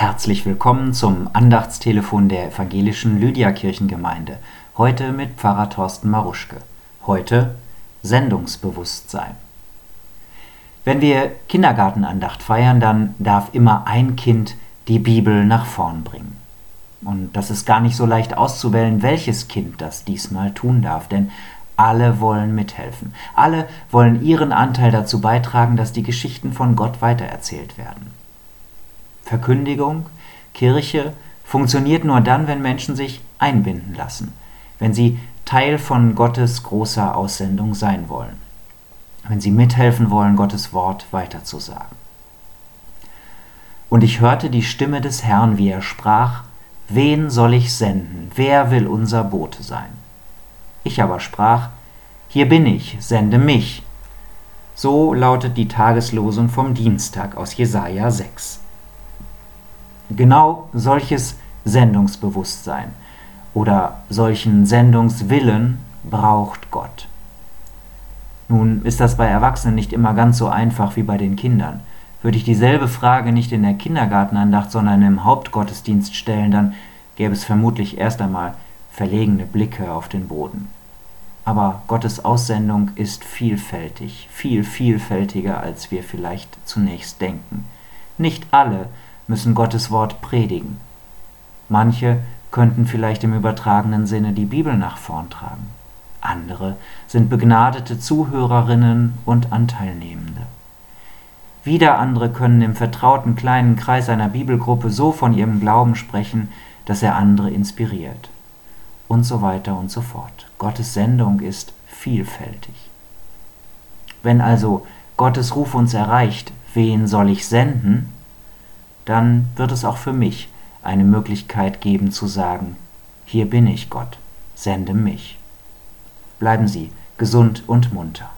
Herzlich willkommen zum Andachtstelefon der evangelischen Lydia-Kirchengemeinde. Heute mit Pfarrer Thorsten Maruschke. Heute Sendungsbewusstsein. Wenn wir Kindergartenandacht feiern, dann darf immer ein Kind die Bibel nach vorn bringen. Und das ist gar nicht so leicht auszuwählen, welches Kind das diesmal tun darf, denn alle wollen mithelfen. Alle wollen ihren Anteil dazu beitragen, dass die Geschichten von Gott weitererzählt werden. Verkündigung, Kirche funktioniert nur dann, wenn Menschen sich einbinden lassen, wenn sie Teil von Gottes großer Aussendung sein wollen, wenn sie mithelfen wollen, Gottes Wort weiterzusagen. Und ich hörte die Stimme des Herrn, wie er sprach, Wen soll ich senden? Wer will unser Bote sein? Ich aber sprach, Hier bin ich, sende mich. So lautet die Tageslosung vom Dienstag aus Jesaja 6. Genau solches Sendungsbewusstsein oder solchen Sendungswillen braucht Gott. Nun ist das bei Erwachsenen nicht immer ganz so einfach wie bei den Kindern. Würde ich dieselbe Frage nicht in der Kindergartenandacht, sondern im Hauptgottesdienst stellen, dann gäbe es vermutlich erst einmal verlegene Blicke auf den Boden. Aber Gottes Aussendung ist vielfältig, viel vielfältiger, als wir vielleicht zunächst denken. Nicht alle müssen Gottes Wort predigen. Manche könnten vielleicht im übertragenen Sinne die Bibel nach vorn tragen. Andere sind begnadete Zuhörerinnen und Anteilnehmende. Wieder andere können im vertrauten kleinen Kreis einer Bibelgruppe so von ihrem Glauben sprechen, dass er andere inspiriert. Und so weiter und so fort. Gottes Sendung ist vielfältig. Wenn also Gottes Ruf uns erreicht, wen soll ich senden? Dann wird es auch für mich eine Möglichkeit geben zu sagen, hier bin ich Gott, sende mich. Bleiben Sie gesund und munter.